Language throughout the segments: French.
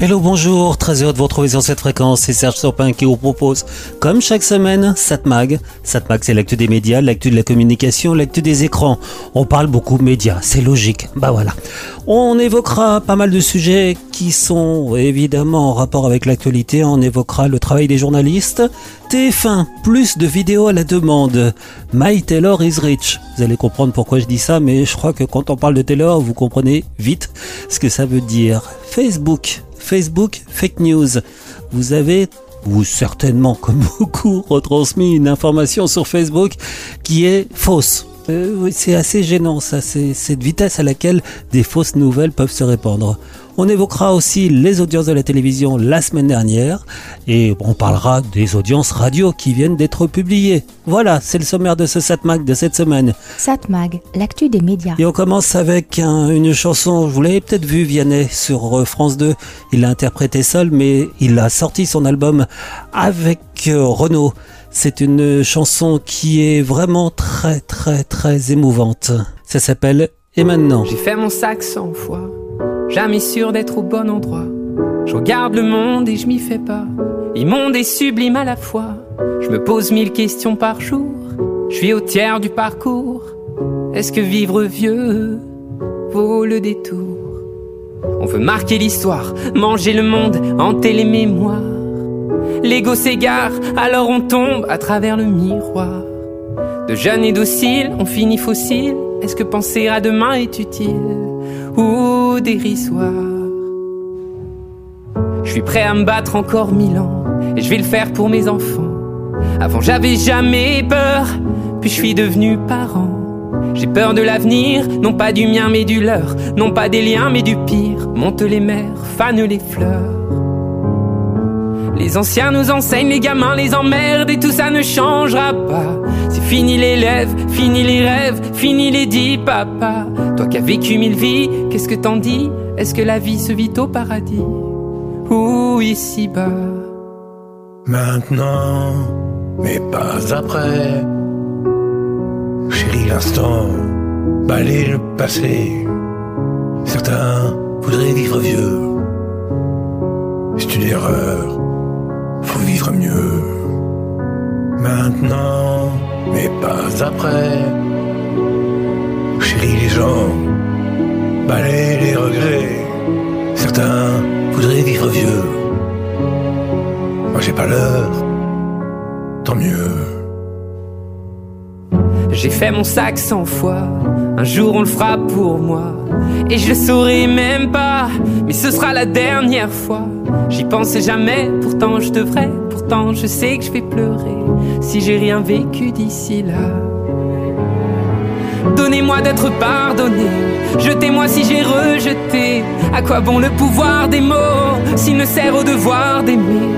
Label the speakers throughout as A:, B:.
A: Hello, bonjour, très heureux de vous retrouver sur cette fréquence. C'est Serge Sopin qui vous propose, comme chaque semaine, Satmag. Satmag, c'est l'actu des médias, l'actu de la communication, l'actu des écrans. On parle beaucoup médias, c'est logique. Bah voilà. On évoquera pas mal de sujets qui sont évidemment en rapport avec l'actualité. On évoquera le travail des journalistes. TF1, plus de vidéos à la demande. My Taylor is rich. Vous allez comprendre pourquoi je dis ça, mais je crois que quand on parle de Taylor, vous comprenez vite ce que ça veut dire. Facebook, Facebook Fake News. Vous avez ou certainement comme beaucoup retransmis une information sur Facebook qui est fausse. Euh, c'est assez gênant ça, cette vitesse à laquelle des fausses nouvelles peuvent se répandre. On évoquera aussi les audiences de la télévision la semaine dernière et on parlera des audiences radio qui viennent d'être publiées. Voilà, c'est le sommaire de ce Satmag de cette semaine.
B: Satmag, l'actu des médias.
A: Et on commence avec un- une chanson, vous l'avez peut-être vu Vianney sur euh, France 2, il l'a interprété seul mais il a sorti son album avec euh, Renaud. C'est une chanson qui est vraiment très très très émouvante. Ça s'appelle Et maintenant.
C: J'ai fait mon sac cent fois, jamais sûr d'être au bon endroit. Je regarde le monde et je m'y fais pas. Immonde et sublime à la fois. Je me pose mille questions par jour. Je suis au tiers du parcours. Est-ce que vivre vieux vaut le détour? On veut marquer l'histoire, manger le monde, hanter les mémoires. L'ego s'égare, alors on tombe à travers le miroir. De jeunes et dociles, on finit fossile. Est-ce que penser à demain est utile? Dérisoire Je suis prêt à me battre encore mille ans et je vais le faire pour mes enfants. Avant j'avais jamais peur, puis je suis devenu parent. J'ai peur de l'avenir, non pas du mien mais du leur, non pas des liens mais du pire. Monte les mers, fanent les fleurs. Les anciens nous enseignent, les gamins les emmerdent et tout ça ne changera pas. C'est fini les lèvres, fini les rêves, fini les dix papas. As vécu mille vies, qu'est-ce que t'en dis? Est-ce que la vie se vit au paradis? Ou ici-bas?
D: Maintenant, mais pas après. Chérie, l'instant, balayer le passé. Certains voudraient vivre vieux. C'est une erreur, faut vivre mieux. Maintenant, mais pas après. Chérie, les gens, balayer les regrets. Certains voudraient vivre vieux. Moi j'ai pas l'heure, tant mieux.
C: J'ai fait mon sac cent fois, un jour on le fera pour moi. Et je saurai même pas, mais ce sera la dernière fois. J'y pensais jamais, pourtant je devrais, pourtant je sais que je vais pleurer si j'ai rien vécu d'ici là. Donnez-moi d'être pardonné, jetez-moi si j'ai rejeté. À quoi bon le pouvoir des mots s'il ne sert au devoir d'aimer?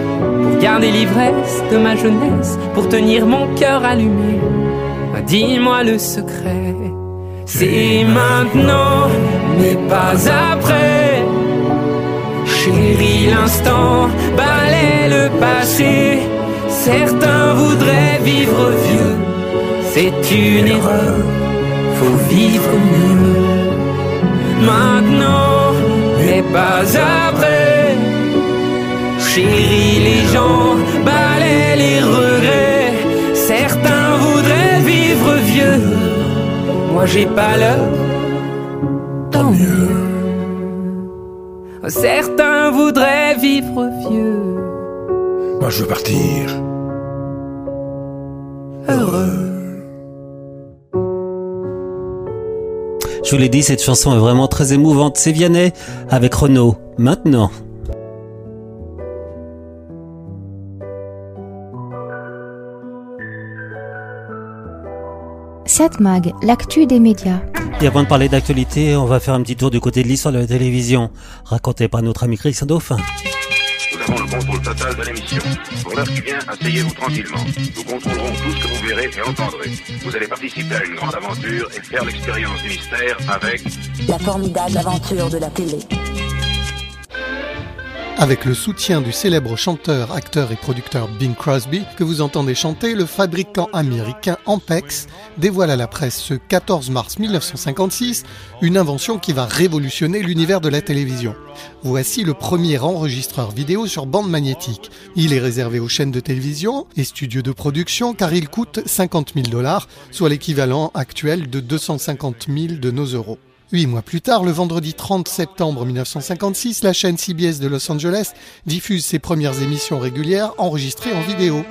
C: Pour garder l'ivresse de ma jeunesse, pour tenir mon cœur allumé. Ah, Dis-moi le secret, c'est maintenant, mais pas après. Chérie, l'instant balaie le passé. Certains voudraient vivre vieux, c'est une erreur, faut vivre mieux. Maintenant, mais pas après. Chérie, les gens balaient les regrets. Certains voudraient vivre vieux. Moi, j'ai pas l'heure. Tant mieux. Certains voudraient vivre vieux.
D: Moi je veux partir.
A: Je vous l'ai dit, cette chanson est vraiment très émouvante. C'est Vianney avec Renaud. Maintenant.
B: Satmag, l'actu des médias.
A: Et avant de parler d'actualité, on va faire un petit tour du côté de l'histoire de la télévision, racontée par notre ami Christian Dauphin.
E: Le contrôle total de l'émission. Pour l'heure qui vient, asseyez-vous tranquillement. Nous contrôlerons tout ce que vous verrez et entendrez. Vous allez participer à une grande aventure et faire l'expérience du mystère avec...
F: La formidable aventure de la télé.
G: Avec le soutien du célèbre chanteur, acteur et producteur Bing Crosby, que vous entendez chanter, le fabricant américain Ampex dévoile à la presse ce 14 mars 1956 une invention qui va révolutionner l'univers de la télévision. Voici le premier enregistreur vidéo sur bande magnétique. Il est réservé aux chaînes de télévision et studios de production car il coûte 50 000 dollars, soit l'équivalent actuel de 250 000 de nos euros. Huit mois plus tard, le vendredi 30 septembre 1956, la chaîne CBS de Los Angeles diffuse ses premières émissions régulières enregistrées en vidéo.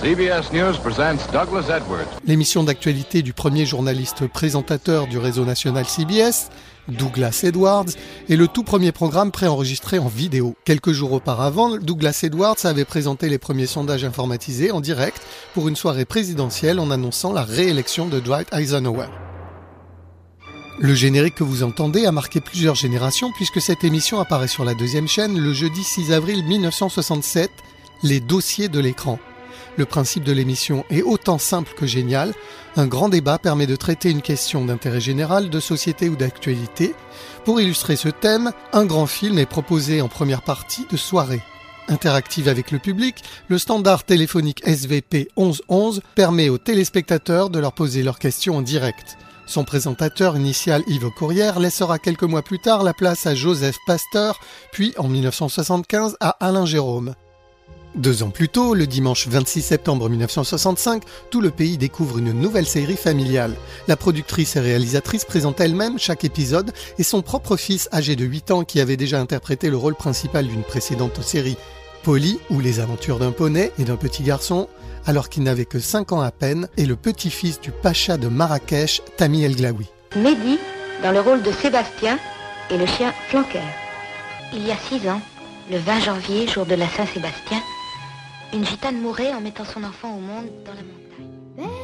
H: CBS News presents Douglas Edwards.
G: L'émission d'actualité du premier journaliste présentateur du réseau national CBS, Douglas Edwards, est le tout premier programme préenregistré en vidéo. Quelques jours auparavant, Douglas Edwards avait présenté les premiers sondages informatisés en direct pour une soirée présidentielle en annonçant la réélection de Dwight Eisenhower. Le générique que vous entendez a marqué plusieurs générations puisque cette émission apparaît sur la deuxième chaîne le jeudi 6 avril 1967, Les dossiers de l'écran. Le principe de l'émission est autant simple que génial. Un grand débat permet de traiter une question d'intérêt général, de société ou d'actualité. Pour illustrer ce thème, un grand film est proposé en première partie de soirée. Interactive avec le public, le standard téléphonique SVP 1111 permet aux téléspectateurs de leur poser leurs questions en direct. Son présentateur initial Yves Courrière laissera quelques mois plus tard la place à Joseph Pasteur, puis en 1975 à Alain Jérôme. Deux ans plus tôt, le dimanche 26 septembre 1965, tout le pays découvre une nouvelle série familiale. La productrice et réalisatrice présente elle-même chaque épisode et son propre fils âgé de 8 ans qui avait déjà interprété le rôle principal d'une précédente série, Polly ou les aventures d'un poney et d'un petit garçon, alors qu'il n'avait que 5 ans à peine, est le petit-fils du pacha de Marrakech, Tami El Glaoui.
I: Mehdi, dans le rôle de Sébastien, et le chien Flanqueur. Il y a six ans, le 20 janvier, jour de la Saint-Sébastien, une gitane mourait en mettant son enfant au monde dans la montagne.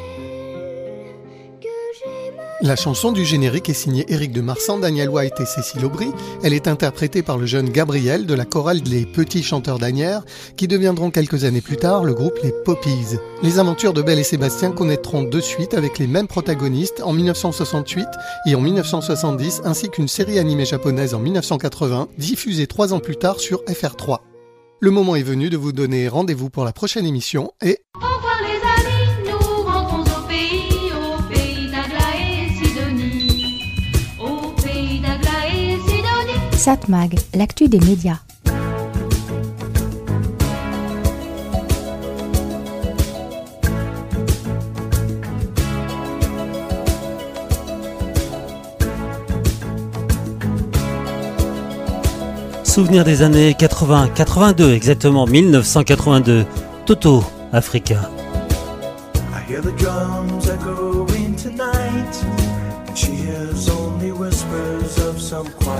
G: La chanson du générique est signée Éric de Marsan, Daniel White et Cécile Aubry. Elle est interprétée par le jeune Gabriel de la chorale Les Petits Chanteurs d'Anières, qui deviendront quelques années plus tard le groupe Les Poppies. Les aventures de Belle et Sébastien connaîtront de suite avec les mêmes protagonistes en 1968 et en 1970, ainsi qu'une série animée japonaise en 1980, diffusée trois ans plus tard sur FR3. Le moment est venu de vous donner rendez-vous pour la prochaine émission et
B: Satmag, l'actu des médias.
A: Souvenir des années 80, 82 exactement, 1982. Toto, Africa.
J: I hear the drums echoing tonight, and she hears only whispers of some quiet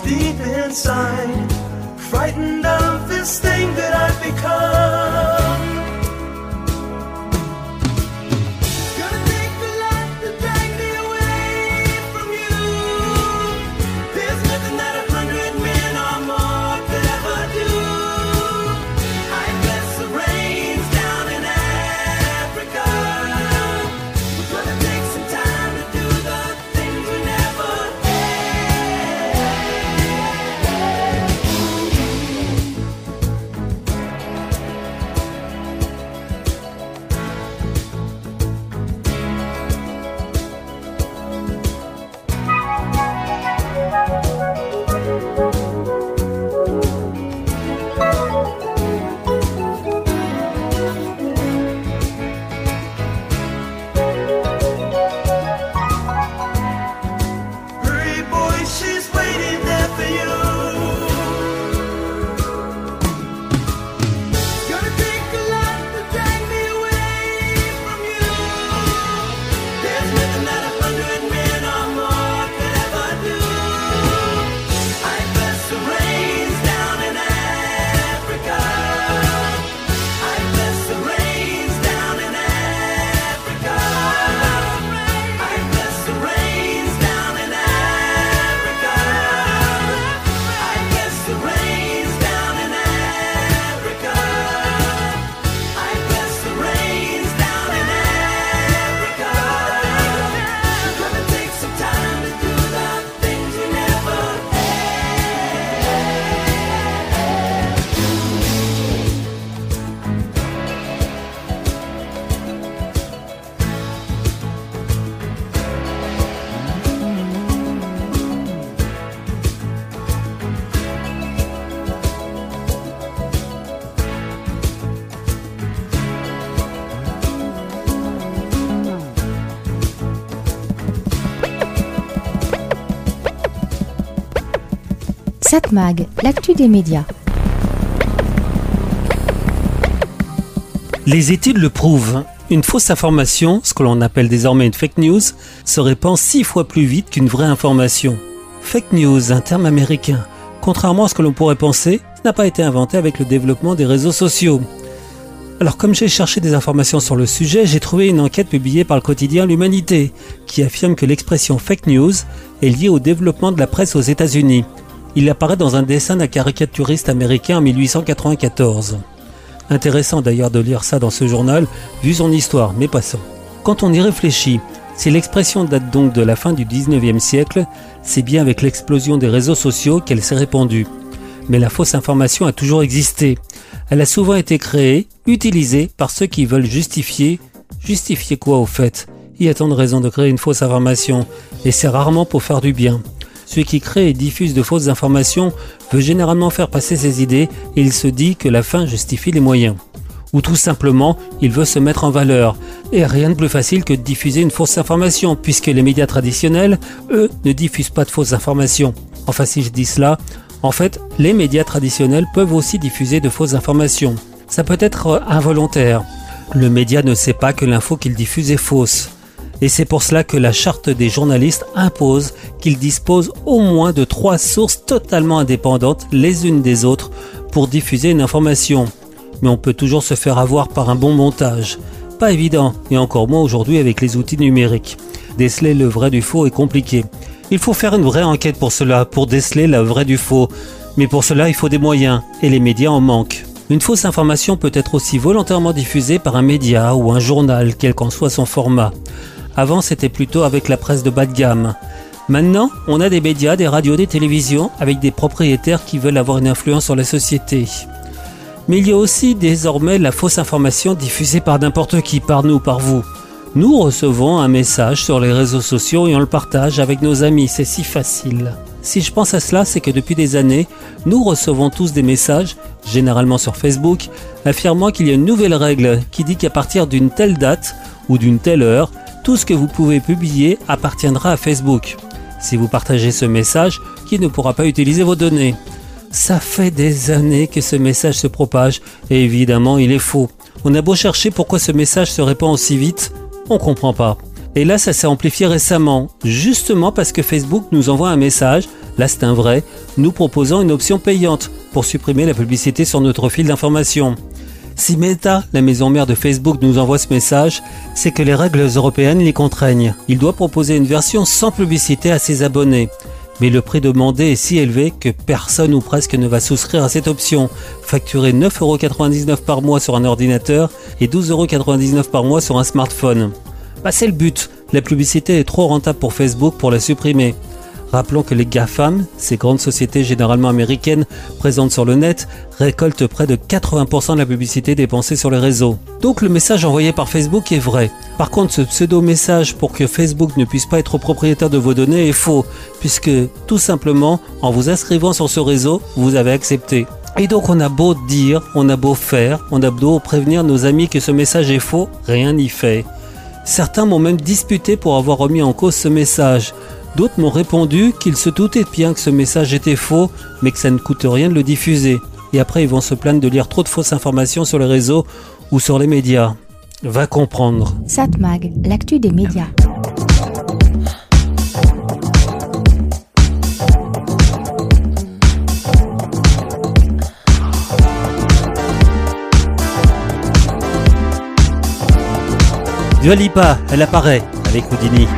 J: Deep inside, frightened
B: Satmag, l'actu des médias.
A: Les études le prouvent. Une fausse information, ce que l'on appelle désormais une fake news, se répand six fois plus vite qu'une vraie information. Fake news, un terme américain. Contrairement à ce que l'on pourrait penser, n'a pas été inventé avec le développement des réseaux sociaux. Alors comme j'ai cherché des informations sur le sujet, j'ai trouvé une enquête publiée par le quotidien L'Humanité, qui affirme que l'expression fake news est liée au développement de la presse aux États-Unis. Il apparaît dans un dessin d'un caricaturiste américain en 1894. Intéressant d'ailleurs de lire ça dans ce journal, vu son histoire, mais passons. Quand on y réfléchit, si l'expression date donc de la fin du 19e siècle, c'est bien avec l'explosion des réseaux sociaux qu'elle s'est répandue. Mais la fausse information a toujours existé. Elle a souvent été créée, utilisée par ceux qui veulent justifier. Justifier quoi au fait? Il y a tant de raisons de créer une fausse information, et c'est rarement pour faire du bien. Celui qui crée et diffuse de fausses informations veut généralement faire passer ses idées et il se dit que la fin justifie les moyens. Ou tout simplement, il veut se mettre en valeur. Et rien de plus facile que de diffuser une fausse information, puisque les médias traditionnels, eux, ne diffusent pas de fausses informations. Enfin, si je dis cela, en fait, les médias traditionnels peuvent aussi diffuser de fausses informations. Ça peut être involontaire. Le média ne sait pas que l'info qu'il diffuse est fausse. Et c'est pour cela que la charte des journalistes impose qu'ils disposent au moins de trois sources totalement indépendantes les unes des autres pour diffuser une information. Mais on peut toujours se faire avoir par un bon montage. Pas évident, et encore moins aujourd'hui avec les outils numériques. Déceler le vrai du faux est compliqué. Il faut faire une vraie enquête pour cela, pour déceler le vrai du faux. Mais pour cela, il faut des moyens, et les médias en manquent. Une fausse information peut être aussi volontairement diffusée par un média ou un journal, quel qu'en soit son format. Avant, c'était plutôt avec la presse de bas de gamme. Maintenant, on a des médias, des radios, des télévisions, avec des propriétaires qui veulent avoir une influence sur la société. Mais il y a aussi désormais la fausse information diffusée par n'importe qui, par nous, par vous. Nous recevons un message sur les réseaux sociaux et on le partage avec nos amis, c'est si facile. Si je pense à cela, c'est que depuis des années, nous recevons tous des messages, généralement sur Facebook, affirmant qu'il y a une nouvelle règle qui dit qu'à partir d'une telle date ou d'une telle heure, tout ce que vous pouvez publier appartiendra à Facebook. Si vous partagez ce message, qui ne pourra pas utiliser vos données? Ça fait des années que ce message se propage et évidemment il est faux. On a beau chercher pourquoi ce message se répand aussi vite, on comprend pas. Et là ça s'est amplifié récemment, justement parce que Facebook nous envoie un message, là c'est un vrai, nous proposant une option payante pour supprimer la publicité sur notre fil d'information. Si Meta, la maison mère de Facebook, nous envoie ce message, c'est que les règles européennes les contraignent. Il doit proposer une version sans publicité à ses abonnés. Mais le prix demandé est si élevé que personne ou presque ne va souscrire à cette option. Facturer 9,99€ par mois sur un ordinateur et 12,99€ par mois sur un smartphone. Bah, c'est le but. La publicité est trop rentable pour Facebook pour la supprimer. Rappelons que les GAFAM, ces grandes sociétés généralement américaines présentes sur le net, récoltent près de 80% de la publicité dépensée sur les réseaux. Donc le message envoyé par Facebook est vrai. Par contre, ce pseudo-message pour que Facebook ne puisse pas être propriétaire de vos données est faux, puisque tout simplement, en vous inscrivant sur ce réseau, vous avez accepté. Et donc on a beau dire, on a beau faire, on a beau prévenir nos amis que ce message est faux, rien n'y fait. Certains m'ont même disputé pour avoir remis en cause ce message. D'autres m'ont répondu qu'ils se doutaient bien que ce message était faux, mais que ça ne coûte rien de le diffuser. Et après, ils vont se plaindre de lire trop de fausses informations sur les réseaux ou sur les médias. Va comprendre.
B: Satmag, l'actu des médias.
A: Dua Lipa, elle apparaît avec Houdini.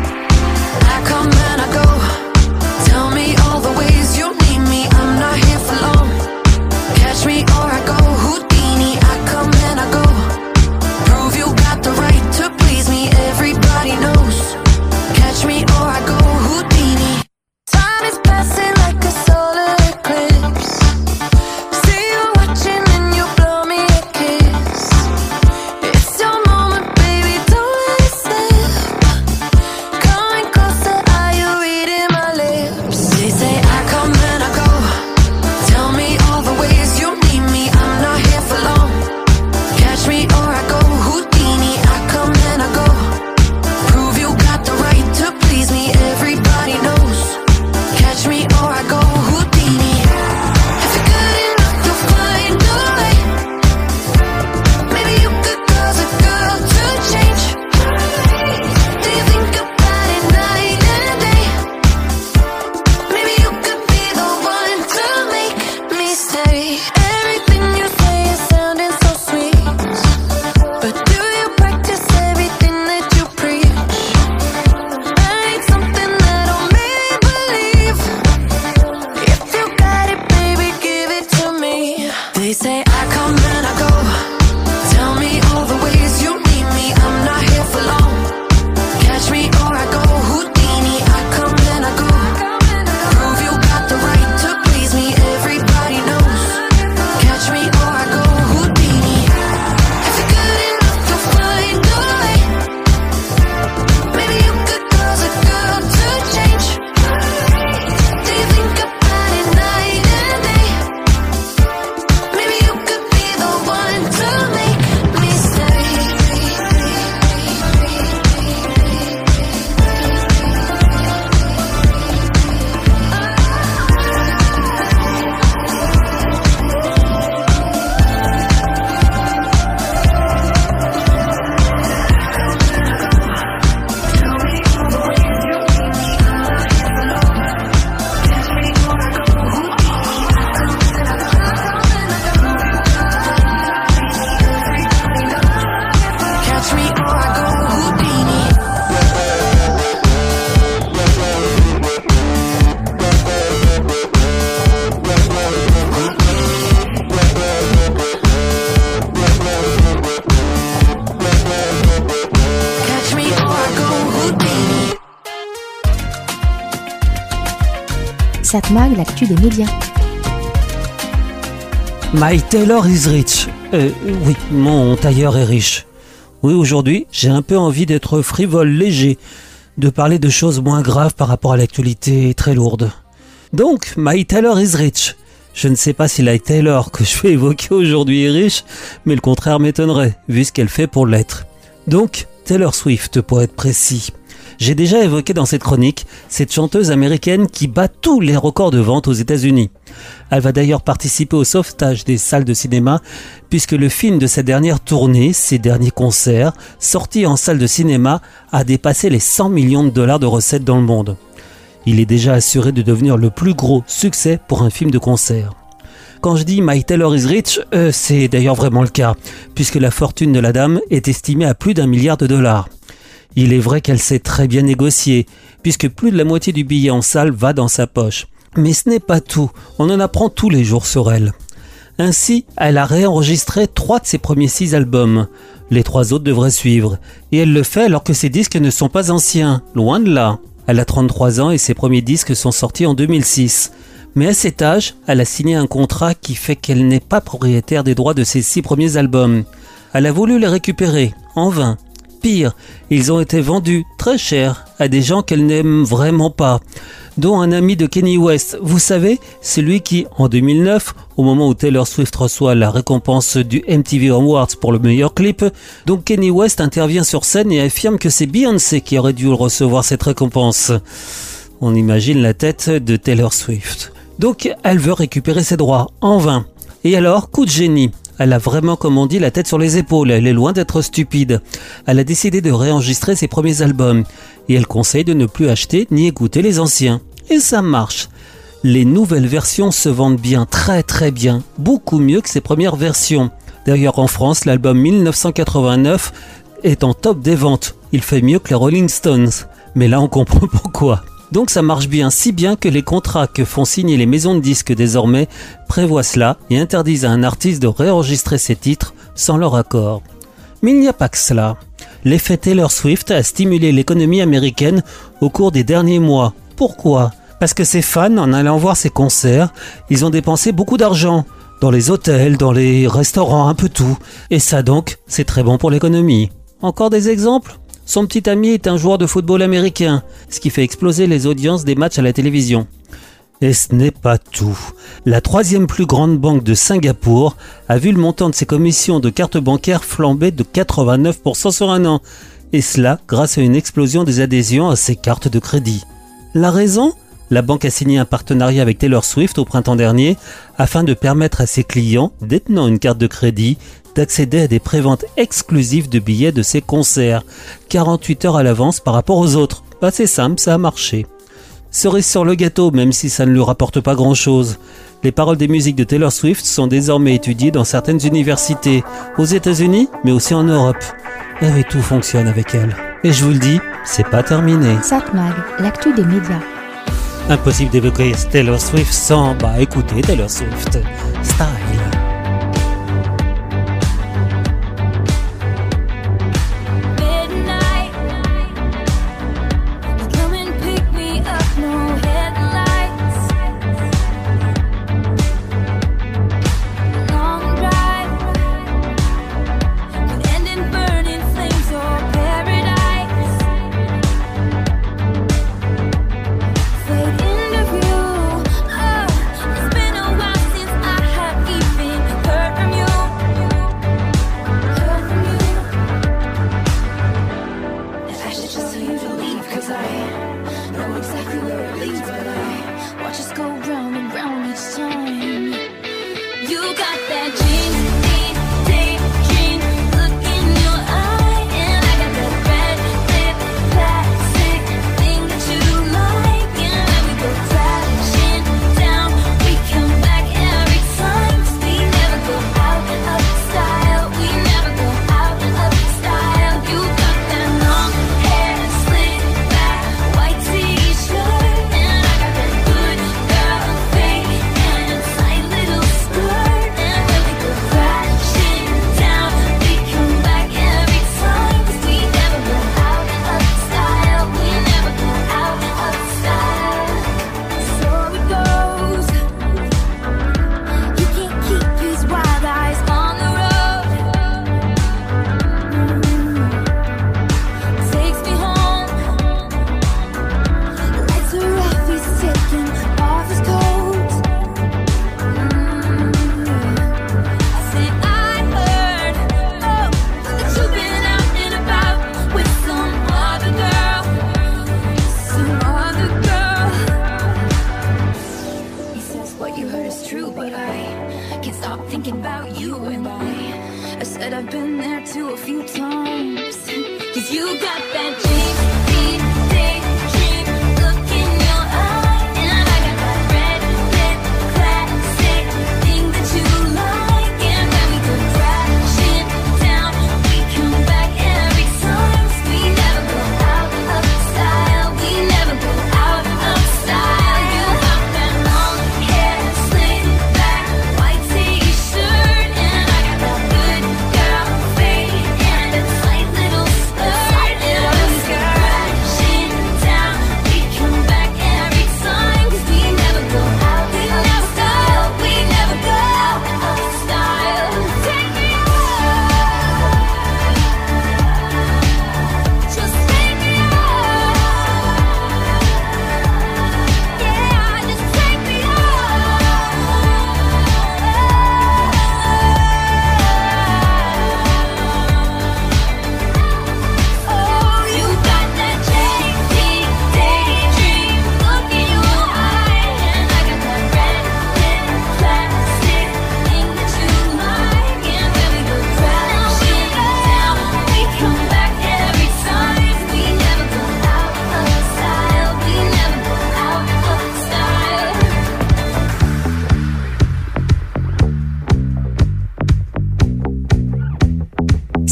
B: Satmag, l'actu des médias.
A: My Taylor is rich. Euh, oui, mon tailleur est riche. Oui, aujourd'hui, j'ai un peu envie d'être frivole, léger, de parler de choses moins graves par rapport à l'actualité très lourde. Donc, My Taylor is rich. Je ne sais pas si la Taylor que je vais évoquer aujourd'hui est riche, mais le contraire m'étonnerait, vu ce qu'elle fait pour l'être. Donc, Taylor Swift, pour être précis. J'ai déjà évoqué dans cette chronique cette chanteuse américaine qui bat tous les records de vente aux États-Unis. Elle va d'ailleurs participer au sauvetage des salles de cinéma puisque le film de sa dernière tournée, ses derniers concerts, sortis en salle de cinéma, a dépassé les 100 millions de dollars de recettes dans le monde. Il est déjà assuré de devenir le plus gros succès pour un film de concert. Quand je dis My Taylor is rich, euh, c'est d'ailleurs vraiment le cas, puisque la fortune de la dame est estimée à plus d'un milliard de dollars. Il est vrai qu'elle sait très bien négocier, puisque plus de la moitié du billet en salle va dans sa poche. Mais ce n'est pas tout, on en apprend tous les jours sur elle. Ainsi, elle a réenregistré trois de ses premiers six albums. Les trois autres devraient suivre. Et elle le fait alors que ses disques ne sont pas anciens, loin de là. Elle a 33 ans et ses premiers disques sont sortis en 2006. Mais à cet âge, elle a signé un contrat qui fait qu'elle n'est pas propriétaire des droits de ses six premiers albums. Elle a voulu les récupérer, en vain. Pire, ils ont été vendus très cher à des gens qu'elle n'aime vraiment pas, dont un ami de Kenny West. Vous savez, celui qui, en 2009, au moment où Taylor Swift reçoit la récompense du MTV Awards pour le meilleur clip, donc Kenny West intervient sur scène et affirme que c'est Beyoncé qui aurait dû recevoir cette récompense. On imagine la tête de Taylor Swift. Donc elle veut récupérer ses droits, en vain. Et alors, coup de génie. Elle a vraiment, comme on dit, la tête sur les épaules. Elle est loin d'être stupide. Elle a décidé de réenregistrer ses premiers albums. Et elle conseille de ne plus acheter ni écouter les anciens. Et ça marche. Les nouvelles versions se vendent bien, très très bien. Beaucoup mieux que ses premières versions. D'ailleurs, en France, l'album 1989 est en top des ventes. Il fait mieux que les Rolling Stones. Mais là, on comprend pourquoi. Donc ça marche bien, si bien que les contrats que font signer les maisons de disques désormais prévoient cela et interdisent à un artiste de réenregistrer ses titres sans leur accord. Mais il n'y a pas que cela. L'effet Taylor Swift a stimulé l'économie américaine au cours des derniers mois. Pourquoi? Parce que ses fans, en allant voir ses concerts, ils ont dépensé beaucoup d'argent. Dans les hôtels, dans les restaurants, un peu tout. Et ça donc, c'est très bon pour l'économie. Encore des exemples? Son petit ami est un joueur de football américain, ce qui fait exploser les audiences des matchs à la télévision. Et ce n'est pas tout. La troisième plus grande banque de Singapour a vu le montant de ses commissions de cartes bancaires flamber de 89% sur un an, et cela grâce à une explosion des adhésions à ses cartes de crédit. La raison? La banque a signé un partenariat avec Taylor Swift au printemps dernier afin de permettre à ses clients détenant une carte de crédit d'accéder à des préventes exclusives de billets de ses concerts, 48 heures à l'avance par rapport aux autres. Bah, c'est simple, ça a marché. Cerise sur le gâteau, même si ça ne lui rapporte pas grand chose. Les paroles des musiques de Taylor Swift sont désormais étudiées dans certaines universités, aux États-Unis, mais aussi en Europe. Et tout fonctionne avec elle. Et je vous le dis, c'est pas terminé.
B: Satmag, l'actu des médias.
A: Impossible d'évoquer Taylor Swift sans, bah écoutez Taylor Swift.
K: Style.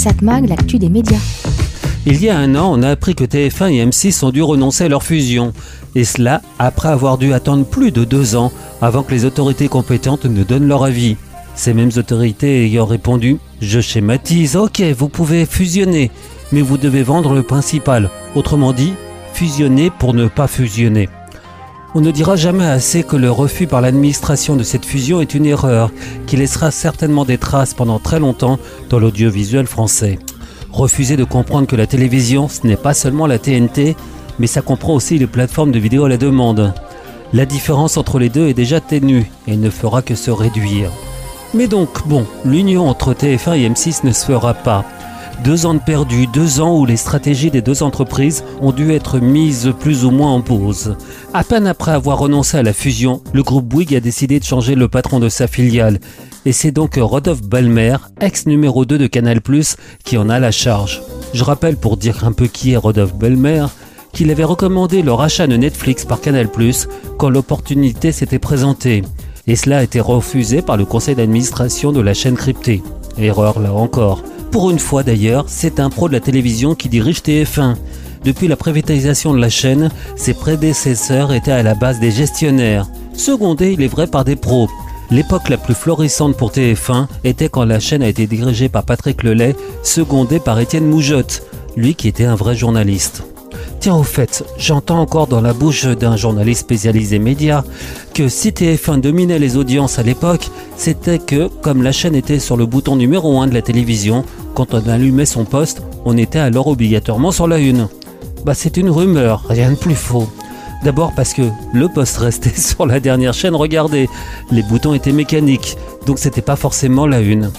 B: Satmag, l'actu des médias.
A: Il y a un an, on a appris que TF1 et M6 ont dû renoncer à leur fusion. Et cela après avoir dû attendre plus de deux ans avant que les autorités compétentes ne donnent leur avis. Ces mêmes autorités ayant répondu Je schématise, ok, vous pouvez fusionner, mais vous devez vendre le principal. Autrement dit, fusionner pour ne pas fusionner. On ne dira jamais assez que le refus par l'administration de cette fusion est une erreur qui laissera certainement des traces pendant très longtemps dans l'audiovisuel français. Refuser de comprendre que la télévision, ce n'est pas seulement la TNT, mais ça comprend aussi les plateformes de vidéo à la demande. La différence entre les deux est déjà ténue et ne fera que se réduire. Mais donc, bon, l'union entre TF1 et M6 ne se fera pas. Deux ans de perdu, deux ans où les stratégies des deux entreprises ont dû être mises plus ou moins en pause. À peine après avoir renoncé à la fusion, le groupe Bouygues a décidé de changer le patron de sa filiale. Et c'est donc Rodolphe Balmer, ex numéro 2 de Canal+, qui en a la charge. Je rappelle pour dire un peu qui est Rodolphe Balmer, qu'il avait recommandé le rachat de Netflix par Canal+, quand l'opportunité s'était présentée. Et cela a été refusé par le conseil d'administration de la chaîne cryptée. Erreur là encore. Pour une fois d'ailleurs, c'est un pro de la télévision qui dirige TF1. Depuis la privatisation de la chaîne, ses prédécesseurs étaient à la base des gestionnaires, secondés, il est vrai, par des pros. L'époque la plus florissante pour TF1 était quand la chaîne a été dirigée par Patrick Lelay, secondé par Étienne Moujotte, lui qui était un vrai journaliste. Tiens, au fait, j'entends encore dans la bouche d'un journaliste spécialisé médias que si TF1 dominait les audiences à l'époque, c'était que, comme la chaîne était sur le bouton numéro 1 de la télévision, quand on allumait son poste, on était alors obligatoirement sur la une. Bah, c'est une rumeur, rien de plus faux. D'abord parce que le poste restait sur la dernière chaîne, regardez, les boutons étaient mécaniques, donc c'était pas forcément la une.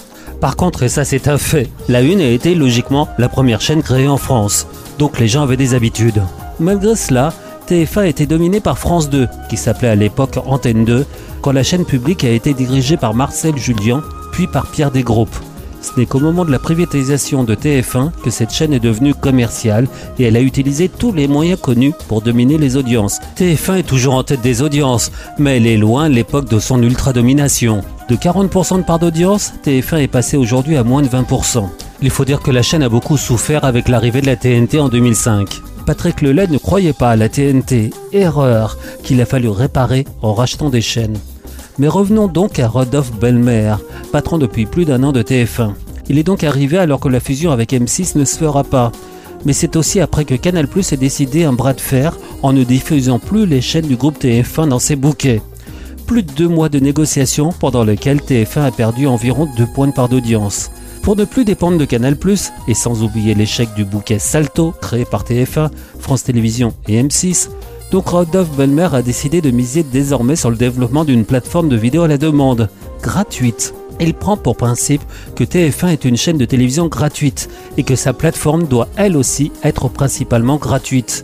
A: Par contre, et ça c'est un fait, la une a été logiquement la première chaîne créée en France, donc les gens avaient des habitudes. Malgré cela, TF1 était dominé par France 2, qui s'appelait à l'époque Antenne 2, quand la chaîne publique a été dirigée par Marcel Julien, puis par Pierre Desgroupes. Ce n'est qu'au moment de la privatisation de TF1 que cette chaîne est devenue commerciale et elle a utilisé tous les moyens connus pour dominer les audiences. TF1 est toujours en tête des audiences, mais elle est loin l'époque de son ultra-domination. De 40% de part d'audience, TF1 est passé aujourd'hui à moins de 20%. Il faut dire que la chaîne a beaucoup souffert avec l'arrivée de la TNT en 2005. Patrick Lelay ne croyait pas à la TNT, erreur qu'il a fallu réparer en rachetant des chaînes. Mais revenons donc à Rodolphe Belmer, patron depuis plus d'un an de TF1. Il est donc arrivé alors que la fusion avec M6 ne se fera pas. Mais c'est aussi après que Canal ait décidé un bras de fer en ne diffusant plus les chaînes du groupe TF1 dans ses bouquets. Plus de deux mois de négociations pendant lesquels TF1 a perdu environ deux points de part d'audience. Pour ne plus dépendre de Canal+, et sans oublier l'échec du bouquet Salto créé par TF1, France Télévisions et M6, donc Rodolphe Belmer a décidé de miser désormais sur le développement d'une plateforme de vidéo à la demande, gratuite. Il prend pour principe que TF1 est une chaîne de télévision gratuite et que sa plateforme doit elle aussi être principalement gratuite.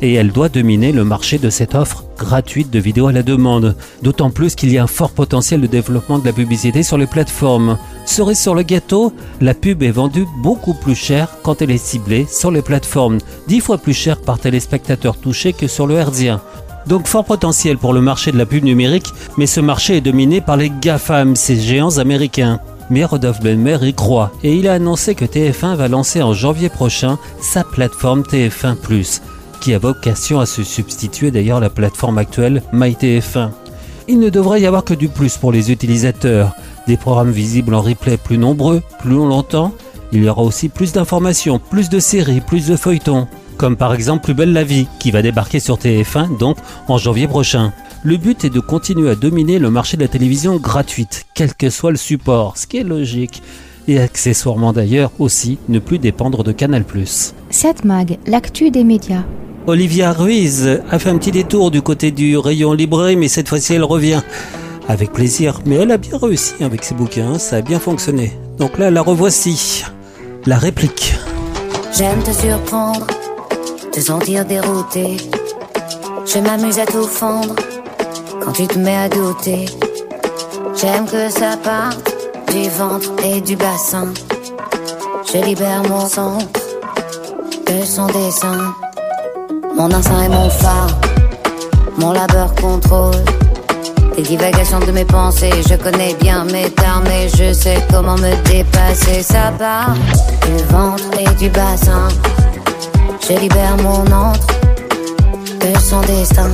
A: Et elle doit dominer le marché de cette offre gratuite de vidéos à la demande. D'autant plus qu'il y a un fort potentiel de développement de la publicité sur les plateformes. Cerise sur le gâteau, la pub est vendue beaucoup plus cher quand elle est ciblée sur les plateformes, 10 fois plus cher par téléspectateur touché que sur le Herzien. Donc fort potentiel pour le marché de la pub numérique, mais ce marché est dominé par les GAFAM, ces géants américains. Mais Rodolphe Belmer y croit et il a annoncé que TF1 va lancer en janvier prochain sa plateforme TF1+, qui a vocation à se substituer d'ailleurs à la plateforme actuelle MyTF1. Il ne devrait y avoir que du plus pour les utilisateurs, des programmes visibles en replay plus nombreux, plus longtemps. Il y aura aussi plus d'informations, plus de séries, plus de feuilletons, comme par exemple Plus belle la vie, qui va débarquer sur TF1 donc en janvier prochain. Le but est de continuer à dominer le marché de la télévision gratuite, quel que soit le support, ce qui est logique. Et accessoirement d'ailleurs aussi ne plus dépendre de Canal+.
B: 7 Mag, l'actu des médias.
A: Olivia Ruiz a fait un petit détour du côté du rayon librairie, mais cette fois-ci elle revient. Avec plaisir, mais elle a bien réussi avec ses bouquins, ça a bien fonctionné. Donc là, la revoici. La réplique.
L: J'aime te surprendre, te sentir dérouté. Je m'amuse à tout fondre quand tu te mets à douter. J'aime que ça parte du ventre et du bassin. Je libère mon centre de son dessin. Mon instinct est mon phare, mon labeur contrôle. Les divagations de mes pensées, je connais bien mes termes et je sais comment me dépasser. Ça part du ventre et du bassin. Je libère mon entre de son destin.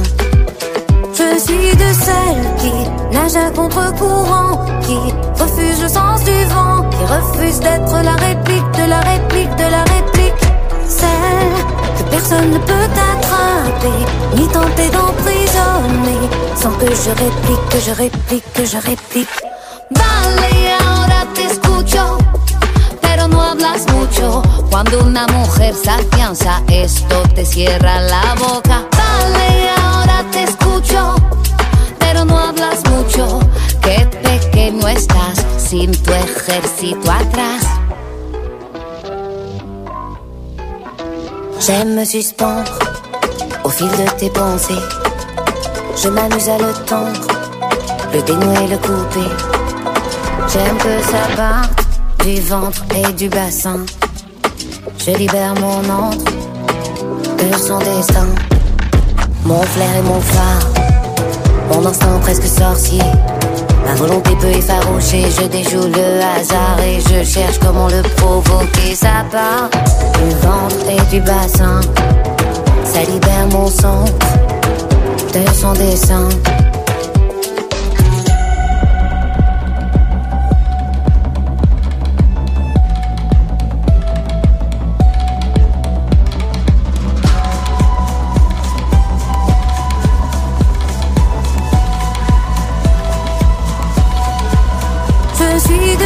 L: Je suis de celles qui nagent à contre-courant, qui refuse le sens du vent, qui refuse d'être la réplique de la réplique de la réplique. Celle personne ne peut attraper, ni tenter d'emprisonner, sans que je réplique, que je réplique, que je réplique. Vale, ahora te escucho. Pero no hablas mucho cuando una mujer se afianza, esto te cierra la boca. Vale, ahora te escucho, pero no hablas mucho. Qué pequeño estás sin tu ejército atrás. J'aime me suspendre au fil de tes pensées. Je m'amuse à le tendre, le dénouer, le couper. J'aime que ça parte du ventre et du bassin. Je libère mon entre de son destin. Mon flair et mon phare, mon instinct presque sorcier. Ma volonté peut effaroucher, je déjoue le hasard et je cherche comment le provoquer. Ça part du ventre et du bassin. Ça libère mon centre de son dessin.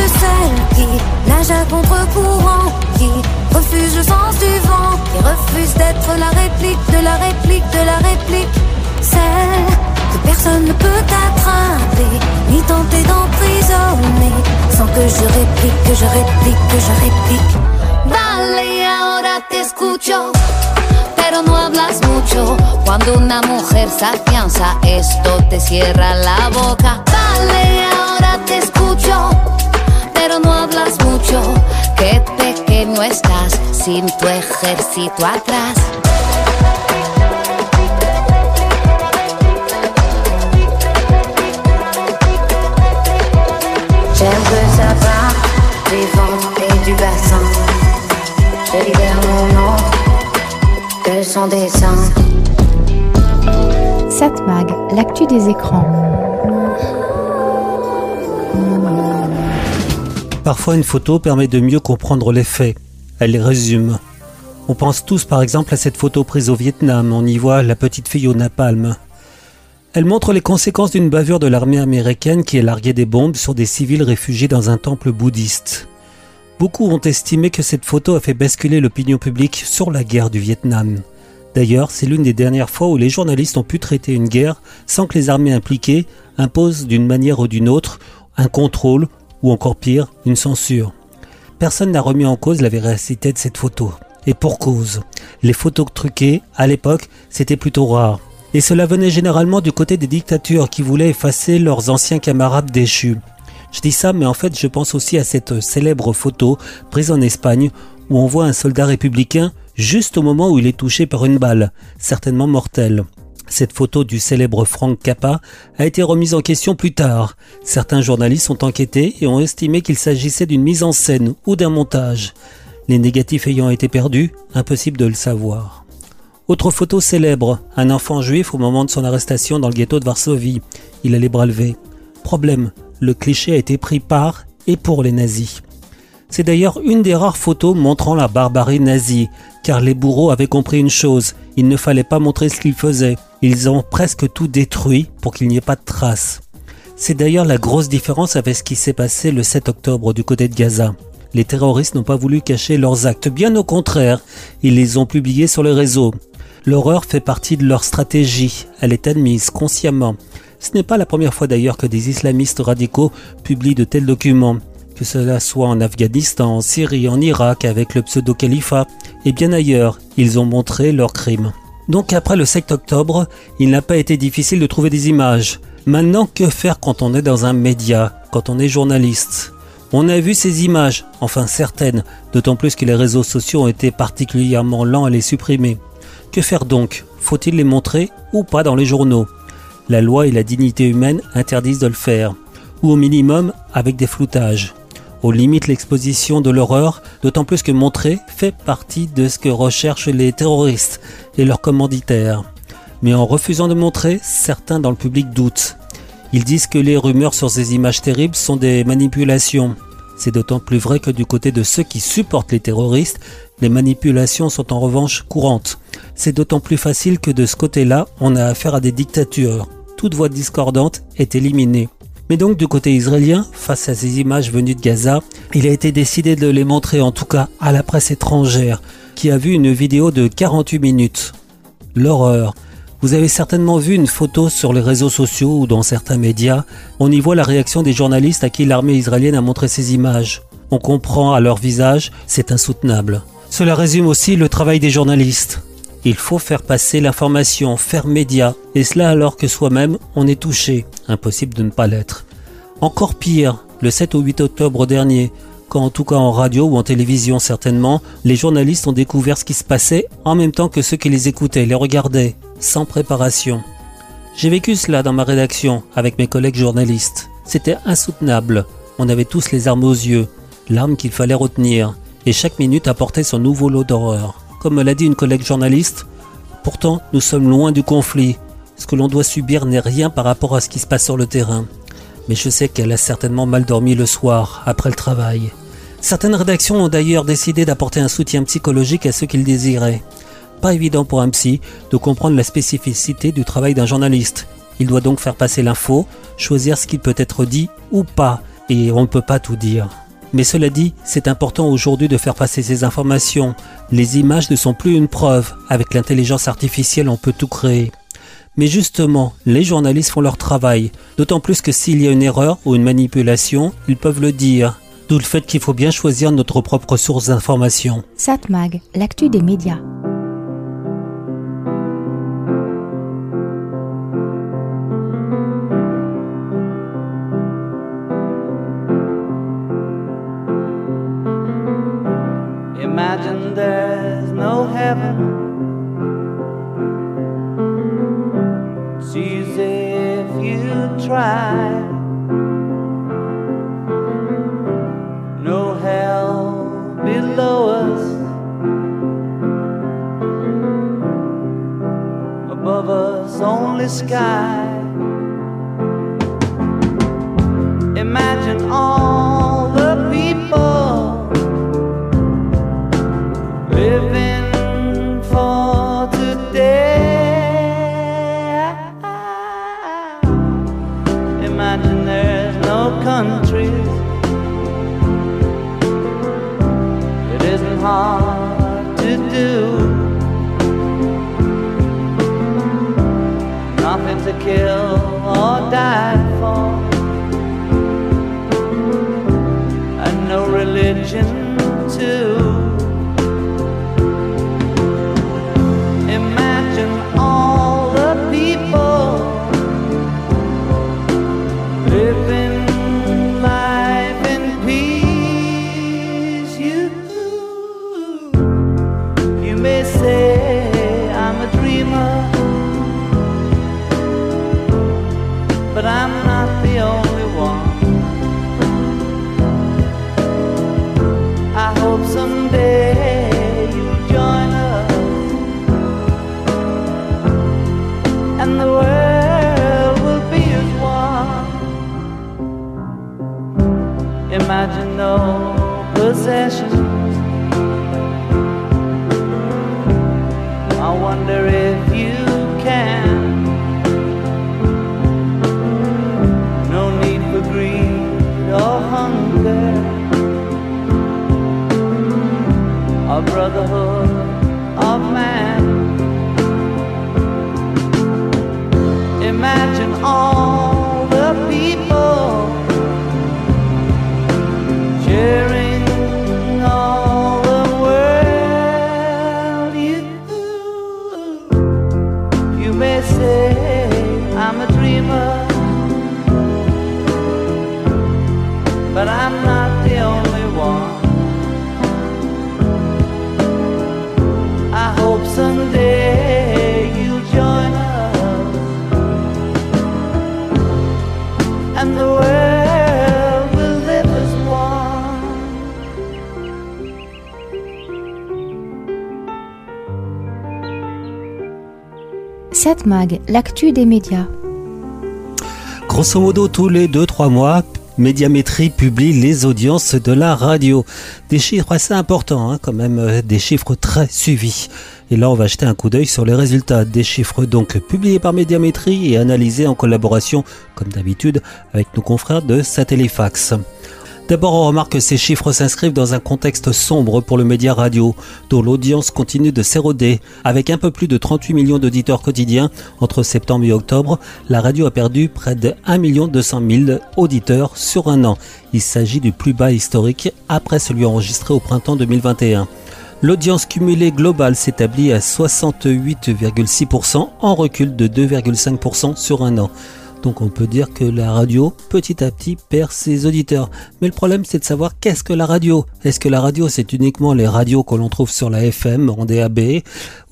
L: Celles qui nagent à contre-courant, qui refuse le sens du vent, qui refuse d'être la réplique de la réplique de la réplique. Celle que personne ne peut attraper, ni tenter d'emprisonner, sans que je réplique, que je réplique, que je réplique. Vale, ahora te escucho. Pero no hablas mucho cuando una mujer se afianza, esto te cierra la boca. Vale, ahora te escucho, hablas mucho. Qué pequeño estás sin tu ejército atrás. J'aime que ça part du ventre et du bassin. Je libère mon entre de son dessin.
B: 7 Mag, l'actu des écrans.
A: Parfois, une photo permet de mieux comprendre les faits. Elle les résume. On pense tous par exemple à cette photo prise au Vietnam. On y voit la petite fille au napalm. Elle montre les conséquences d'une bavure de l'armée américaine qui a largué des bombes sur des civils réfugiés dans un temple bouddhiste. Beaucoup ont estimé que cette photo a fait basculer l'opinion publique sur la guerre du Vietnam. D'ailleurs, c'est l'une des dernières fois où les journalistes ont pu traiter une guerre sans que les armées impliquées imposent d'une manière ou d'une autre un contrôle ou encore pire, une censure. Personne n'a remis en cause la véracité de cette photo. Et pour cause. Les photos truquées, à l'époque, c'était plutôt rare. Et cela venait généralement du côté des dictatures qui voulaient effacer leurs anciens camarades déchus. Je dis ça, mais en fait, je pense aussi à cette célèbre photo prise en Espagne où on voit un soldat républicain juste au moment où il est touché par une balle, certainement mortelle. Cette photo du célèbre Frank Cappa a été remise en question plus tard. Certains journalistes ont enquêté et ont estimé qu'il s'agissait d'une mise en scène ou d'un montage. Les négatifs ayant été perdus, impossible de le savoir. Autre photo célèbre, un enfant juif au moment de son arrestation dans le ghetto de Varsovie. Il a les bras levés. Problème, le cliché a été pris par et pour les nazis. C'est d'ailleurs une des rares photos montrant la barbarie nazie, car les bourreaux avaient compris une chose, il ne fallait pas montrer ce qu'ils faisaient. Ils ont presque tout détruit pour qu'il n'y ait pas de traces. C'est d'ailleurs la grosse différence avec ce qui s'est passé le 7 octobre du côté de Gaza. Les terroristes n'ont pas voulu cacher leurs actes, bien au contraire, ils les ont publiés sur les réseaux. L'horreur fait partie de leur stratégie, elle est admise consciemment. Ce n'est pas la première fois d'ailleurs que des islamistes radicaux publient de tels documents, que cela soit en Afghanistan, en Syrie, en Irak avec le pseudo-califat et bien ailleurs, ils ont montré leurs crimes. Donc après le 7 octobre, il n'a pas été difficile de trouver des images. Maintenant, que faire quand on est dans un média, quand on est journaliste? On a vu ces images, enfin certaines, d'autant plus que les réseaux sociaux ont été particulièrement lents à les supprimer. Que faire donc? Faut-il les montrer ou pas dans les journaux? La loi et la dignité humaine interdisent de le faire, ou au minimum avec des floutages. Aux limites l'exposition de l'horreur, d'autant plus que montrer fait partie de ce que recherchent les terroristes et leurs commanditaires. Mais en refusant de montrer, certains dans le public doutent. Ils disent que les rumeurs sur ces images terribles sont des manipulations. C'est d'autant plus vrai que du côté de ceux qui supportent les terroristes, les manipulations sont en revanche courantes. C'est d'autant plus facile que de ce côté-là, on a affaire à des dictatures. Toute voix discordante est éliminée. Mais donc du côté israélien, face à ces images venues de Gaza, il a été décidé de les montrer en tout cas à la presse étrangère, qui a vu une vidéo de 48 minutes. L'horreur. Vous avez certainement vu une photo sur les réseaux sociaux ou dans certains médias. On y voit la réaction des journalistes à qui l'armée israélienne a montré ces images. On comprend à leur visage, c'est insoutenable. Cela résume aussi le travail des journalistes. Il faut faire passer l'information, faire média, et cela alors que soi-même on est touché. Impossible de ne pas l'être. Encore pire, le 7 ou 8 octobre dernier, quand en tout cas en radio ou en télévision certainement, les journalistes ont découvert ce qui se passait en même temps que ceux qui les écoutaient, les regardaient, sans préparation. J'ai vécu cela dans ma rédaction avec mes collègues journalistes. C'était insoutenable. On avait tous les armes aux yeux, l'arme qu'il fallait retenir, et chaque minute apportait son nouveau lot d'horreur. Comme me l'a dit une collègue journaliste, pourtant nous sommes loin du conflit. Ce que l'on doit subir n'est rien par rapport à ce qui se passe sur le terrain. Mais je sais qu'elle a certainement mal dormi le soir, après le travail. Certaines rédactions ont d'ailleurs décidé d'apporter un soutien psychologique à ceux qui le désiraient. Pas évident pour un psy de comprendre la spécificité du travail d'un journaliste. Il doit donc faire passer l'info, choisir ce qui peut être dit ou pas, et on ne peut pas tout dire. Mais cela dit, c'est important aujourd'hui de faire passer ces informations. Les images ne sont plus une preuve. Avec l'intelligence artificielle, on peut tout créer. Mais justement, les journalistes font leur travail. D'autant plus que s'il y a une erreur ou une manipulation, ils peuvent le dire. D'où le fait qu'il faut bien choisir notre propre source d'information.
B: Satmag, l'actu des médias.
J: Sky. Nothing to kill or die for. And
M: the world will live as one.
B: Cette mag, l'actu des médias.
A: Grosso modo, tous les 2-3 mois, Médiamétrie publie les audiences de la radio. Des chiffres assez importants, hein, quand même, euh, des chiffres très suivis. Et là, on va jeter un coup d'œil sur les résultats des chiffres donc publiés par Médiamétrie et analysés en collaboration, comme d'habitude, avec nos confrères de Satellifax. D'abord, on remarque que ces chiffres s'inscrivent dans un contexte sombre pour le média radio, dont l'audience continue de s'éroder. Avec un peu plus de 38 millions d'auditeurs quotidiens entre septembre et octobre, la radio a perdu près de 1 200 000 auditeurs sur un an. Il s'agit du plus bas historique après celui enregistré au printemps 2021. L'audience cumulée globale s'établit à 68,6% en recul de 2,5% sur un an. Donc on peut dire que la radio, petit à petit, perd ses auditeurs. Mais le problème, c'est de savoir qu'est-ce que la radio. Est-ce que la radio, c'est uniquement les radios que l'on trouve sur la FM, en DAB,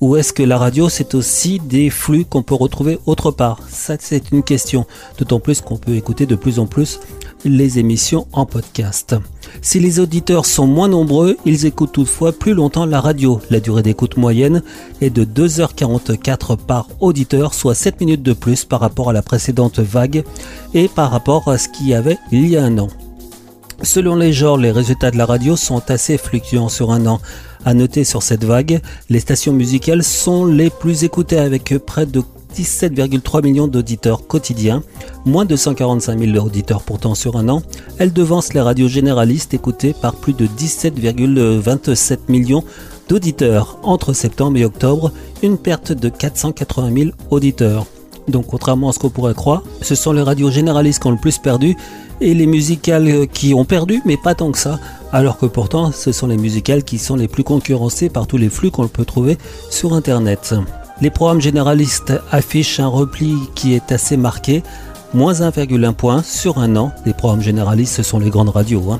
A: ou est-ce que la radio, c'est aussi des flux qu'on peut retrouver autre part? Ça, c'est une question. D'autant plus qu'on peut écouter de plus en plus les émissions en podcast. Si les auditeurs sont moins nombreux, ils écoutent toutefois plus longtemps la radio. La durée d'écoute moyenne est de 2h44 par auditeur, soit 7 minutes de plus par rapport à la précédente vague et par rapport à ce qu'il y avait il y a un an. Selon les genres, les résultats de la radio sont assez fluctuants sur un an. À noter sur cette vague, les stations musicales sont les plus écoutées avec près de 17,3 millions d'auditeurs quotidiens, moins de 145 000 auditeurs pourtant sur un an. Elles devancent les radios généralistes écoutées par plus de 17,27 millions d'auditeurs entre septembre et octobre, une perte de 480 000 auditeurs. Donc contrairement à ce qu'on pourrait croire, ce sont les radios généralistes qui ont le plus perdu et les musicales qui ont perdu, mais pas tant que ça, alors que pourtant ce sont les musicales qui sont les plus concurrencées par tous les flux qu'on peut trouver sur Internet. Les programmes généralistes affichent un repli qui est assez marqué, moins 1,1 point sur un an. Les programmes généralistes, ce sont les grandes radios. hein.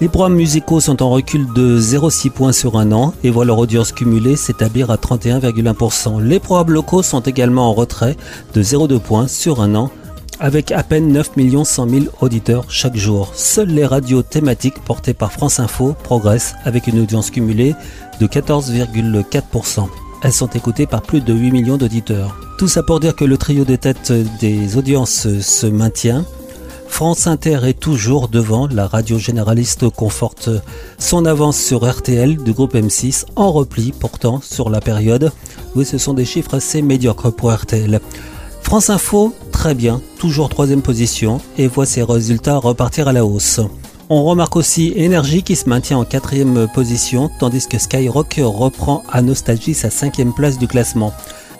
A: Les programmes musicaux sont en recul de 0,6 points sur un an et voient leur audience cumulée s'établir à 31,1%. Les programmes locaux sont également en retrait de 0,2 points sur un an avec à peine 9 100 000 auditeurs chaque jour. Seules les radios thématiques portées par France Info progressent avec une audience cumulée de 14,4%. Elles sont écoutées par plus de 8 millions d'auditeurs. Tout ça pour dire que le trio de tête des audiences se maintient. France Inter est toujours devant, la radio généraliste conforte son avance sur RTL du groupe M6 en repli pourtant sur la période. Oui, ce sont des chiffres assez médiocres pour RTL. France Info, très bien, toujours troisième position et voit ses résultats repartir à la hausse. On remarque aussi Énergie qui se maintient en quatrième position, tandis que Skyrock reprend à nostalgie sa cinquième place du classement.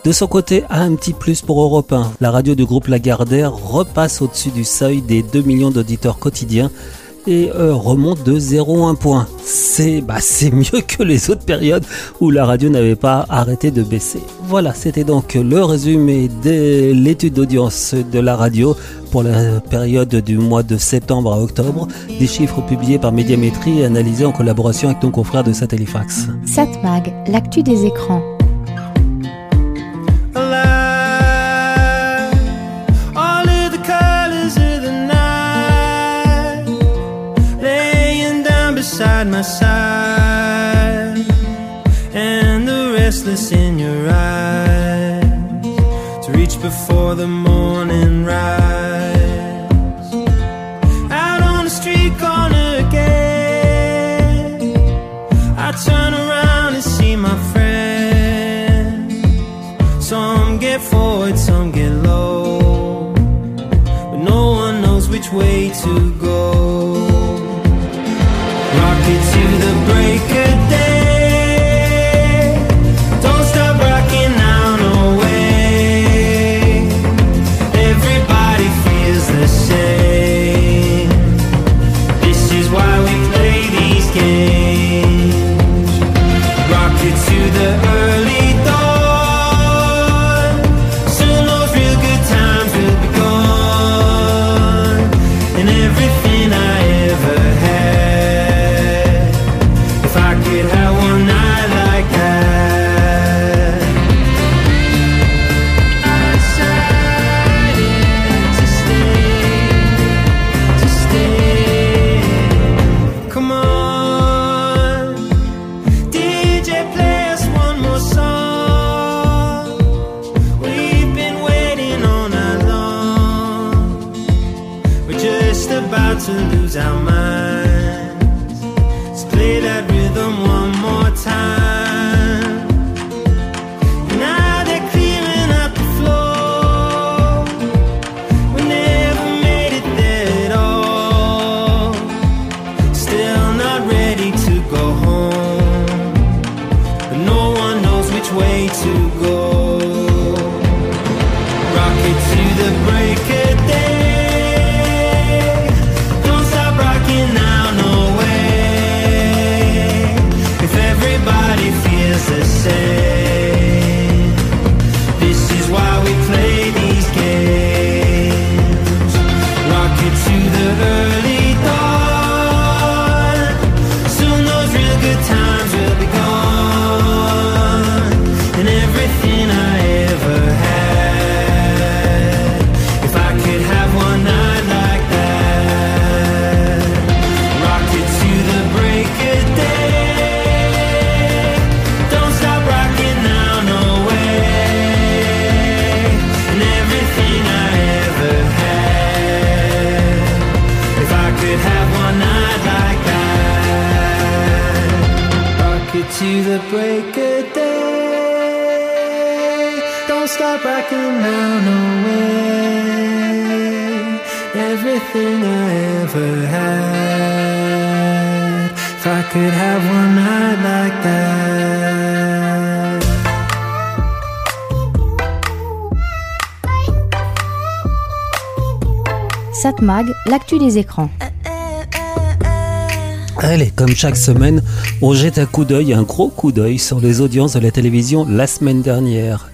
A: De son côté, un petit plus pour Europe 1. La radio du groupe Lagardère repasse au-dessus du seuil des 2 millions d'auditeurs quotidiens et euh, remonte de 0,1 point. C'est bah, c'est mieux que les autres périodes où la radio n'avait pas arrêté de baisser. Voilà, c'était donc le résumé de l'étude d'audience de la radio pour la période du mois de septembre à octobre, des chiffres publiés par Médiamétrie et analysés en collaboration avec nos confrères de Satellifax.
B: Satmag, l'actu des écrans. L'actu des écrans.
A: Allez, comme chaque semaine, on jette un coup d'œil, un gros coup d'œil sur les audiences de la télévision la semaine dernière.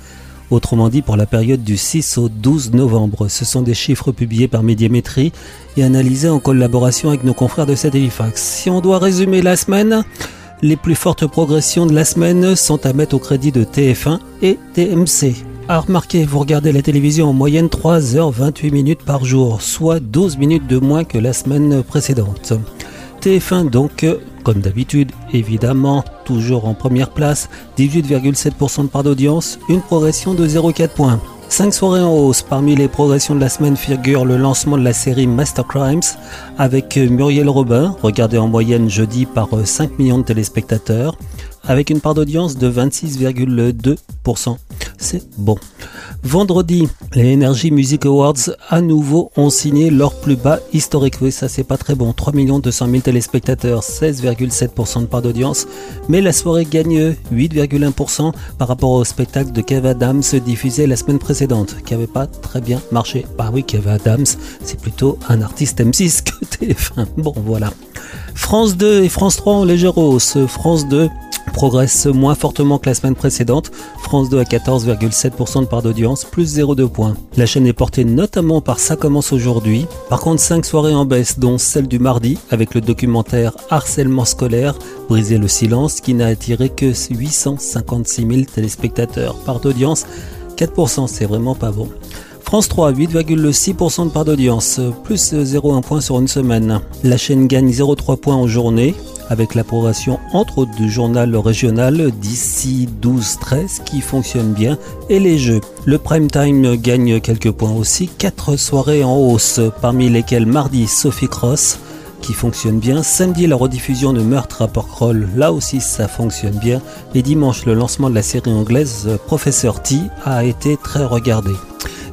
A: Autrement dit, pour la période du 6 au 12 novembre. Ce sont des chiffres publiés par Médiamétrie et analysés en collaboration avec nos confrères de Satellifax. Si on doit résumer la semaine, les plus fortes progressions de la semaine sont à mettre au crédit de TF1 et TMC. À remarquer, vous regardez la télévision en moyenne 3h28 minutes par jour, soit 12 minutes de moins que la semaine précédente. TF1 donc, comme d'habitude, évidemment, toujours en première place, 18,7% de part d'audience, une progression de 0,4 points. 5 soirées en hausse. Parmi les progressions de la semaine figure le lancement de la série Master Crimes avec Muriel Robin, regardée en moyenne jeudi par euh, 5 millions de téléspectateurs, avec une part d'audience de 26,2%. C'est bon. Vendredi, les Energy Music Awards à nouveau ont signé leur plus bas historique. Oui, ça c'est pas très bon. 3 200 000 téléspectateurs, 16,7% de part d'audience. Mais la soirée gagne 8,1% par rapport au spectacle de Kev Adams diffusé la semaine précédente, qui avait pas très bien marché. Bah oui, Kev Adams, c'est plutôt un artiste M6 que TF1. Bon, voilà. France 2 et France 3 en légère hausse. France 2 progresse moins fortement que la semaine précédente. France 2 à 14,7% de part d'audience, plus 0,2 points. La chaîne est portée notamment par Ça commence aujourd'hui. Par contre, 5 soirées en baisse, dont celle du mardi, avec le documentaire Harcèlement scolaire, Briser le silence, qui n'a attiré que 856 000 téléspectateurs. Part d'audience, 4%, c'est vraiment pas bon. France 3, 8,6% de part d'audience, plus 0,1 point sur une semaine. La chaîne gagne 0,3 points en journée, avec l'approbation entre autres du journal régional d'ici 12-13 qui fonctionne bien et les jeux. Le prime time gagne quelques points aussi, 4 soirées en hausse, parmi lesquelles mardi Sophie Cross qui fonctionne bien, samedi la rediffusion de Meurtre à Porquerolles, là aussi ça fonctionne bien, et dimanche le lancement de la série anglaise Professeur T a été très regardé.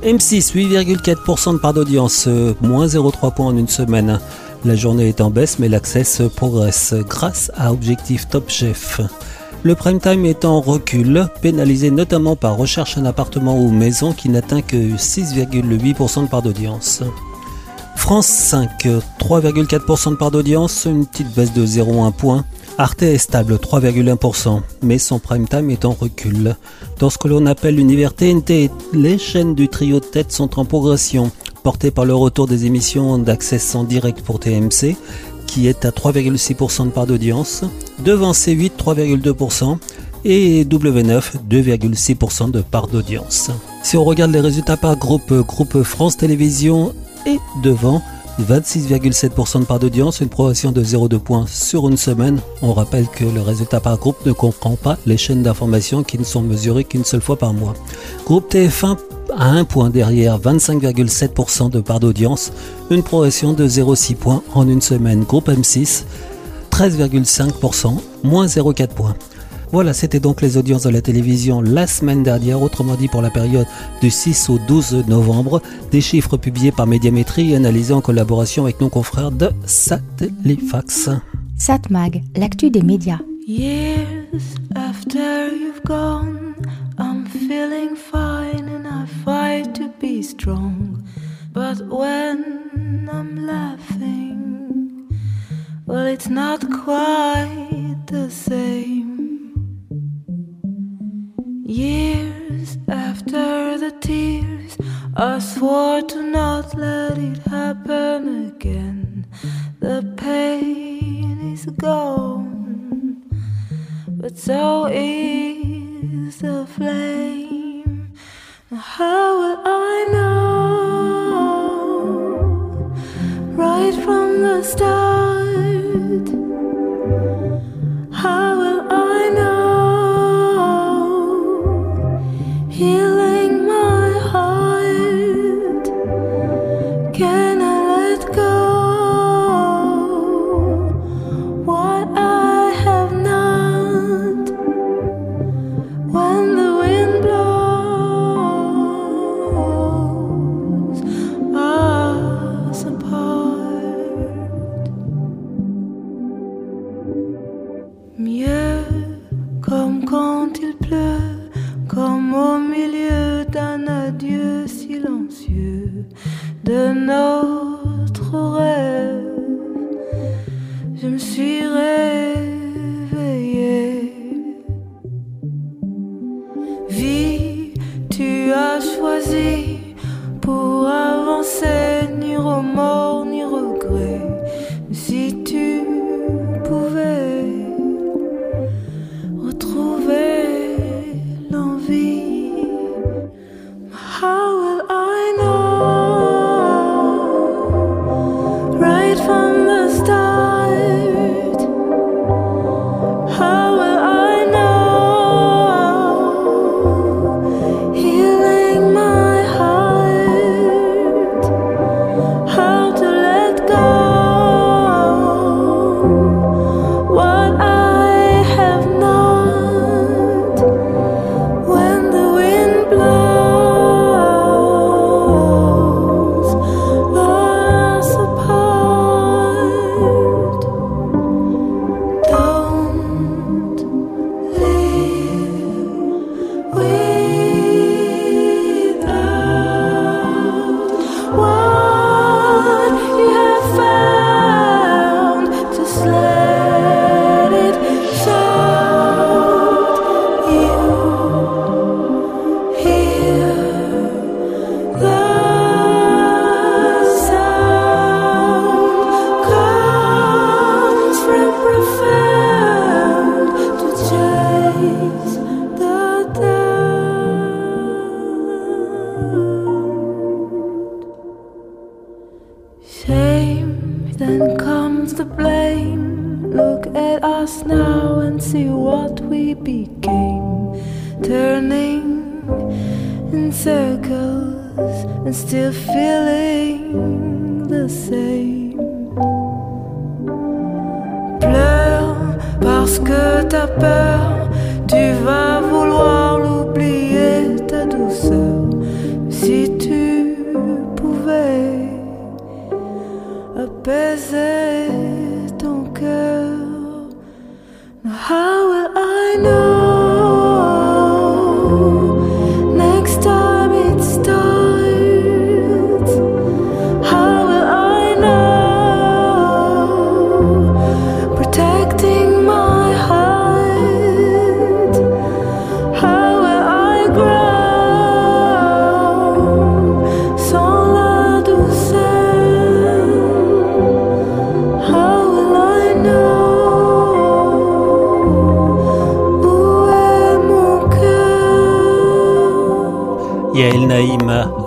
A: M6, 8,4% de part d'audience, euh, moins 0,3 points en une semaine. La journée est en baisse, mais l'access progresse grâce à Objectif Top Chef. Le prime time est en recul, pénalisé notamment par recherche un appartement ou maison qui n'atteint que 6,8% de part d'audience. France 5, 3,4% de part d'audience, une petite baisse de 0,1 point. Arte est stable, 3,1%, mais son prime time est en recul. Dans ce que l'on appelle l'univers TNT, les chaînes du trio de tête sont en progression, portées par le retour des émissions d'accès en direct pour TMC, qui est à 3,6% de part d'audience, devant C8 3,2% et W9 2,6% de part d'audience. Si on regarde les résultats par groupe, groupe France Télévisions est devant 26,7% de part d'audience, une progression de 0,2 points sur une semaine. On rappelle que le résultat par groupe ne comprend pas les chaînes d'information qui ne sont mesurées qu'une seule fois par mois. Groupe TF1 à 1 point derrière, 25,7% de part d'audience, une progression de 0,6 points en une semaine. Groupe M6, 13,5%, moins 0,4 points. Voilà, c'était donc les audiences de la télévision la semaine dernière, autrement dit pour la période du 6 au 12 novembre. Des chiffres publiés par Médiamétrie et analysés en collaboration avec nos confrères de Satellifax.
B: Satmag, l'actu des médias.
N: Years after you've gone, I'm feeling fine and I fight to be strong. But when I'm laughing, well, it's not quite the same. Years after the tears, I swore to not let it happen again. The pain is gone, but so is from the start, how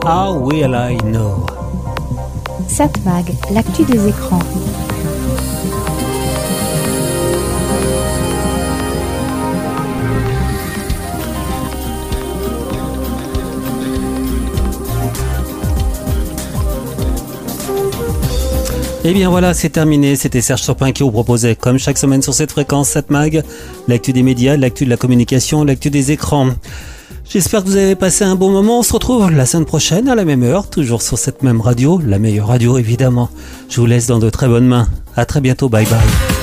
N: How Will I Know
B: Satmag, l'actu des écrans.
A: Et bien voilà, c'est terminé. C'était Serge Surpin qui vous proposait, comme chaque semaine sur cette fréquence, cette mag, l'actu des médias, l'actu de la communication, l'actu des écrans. J'espère que vous avez passé un bon moment. On se retrouve la semaine prochaine à la même heure, toujours sur cette même radio, la meilleure radio évidemment. Je vous laisse dans de très bonnes mains. À très bientôt. Bye bye.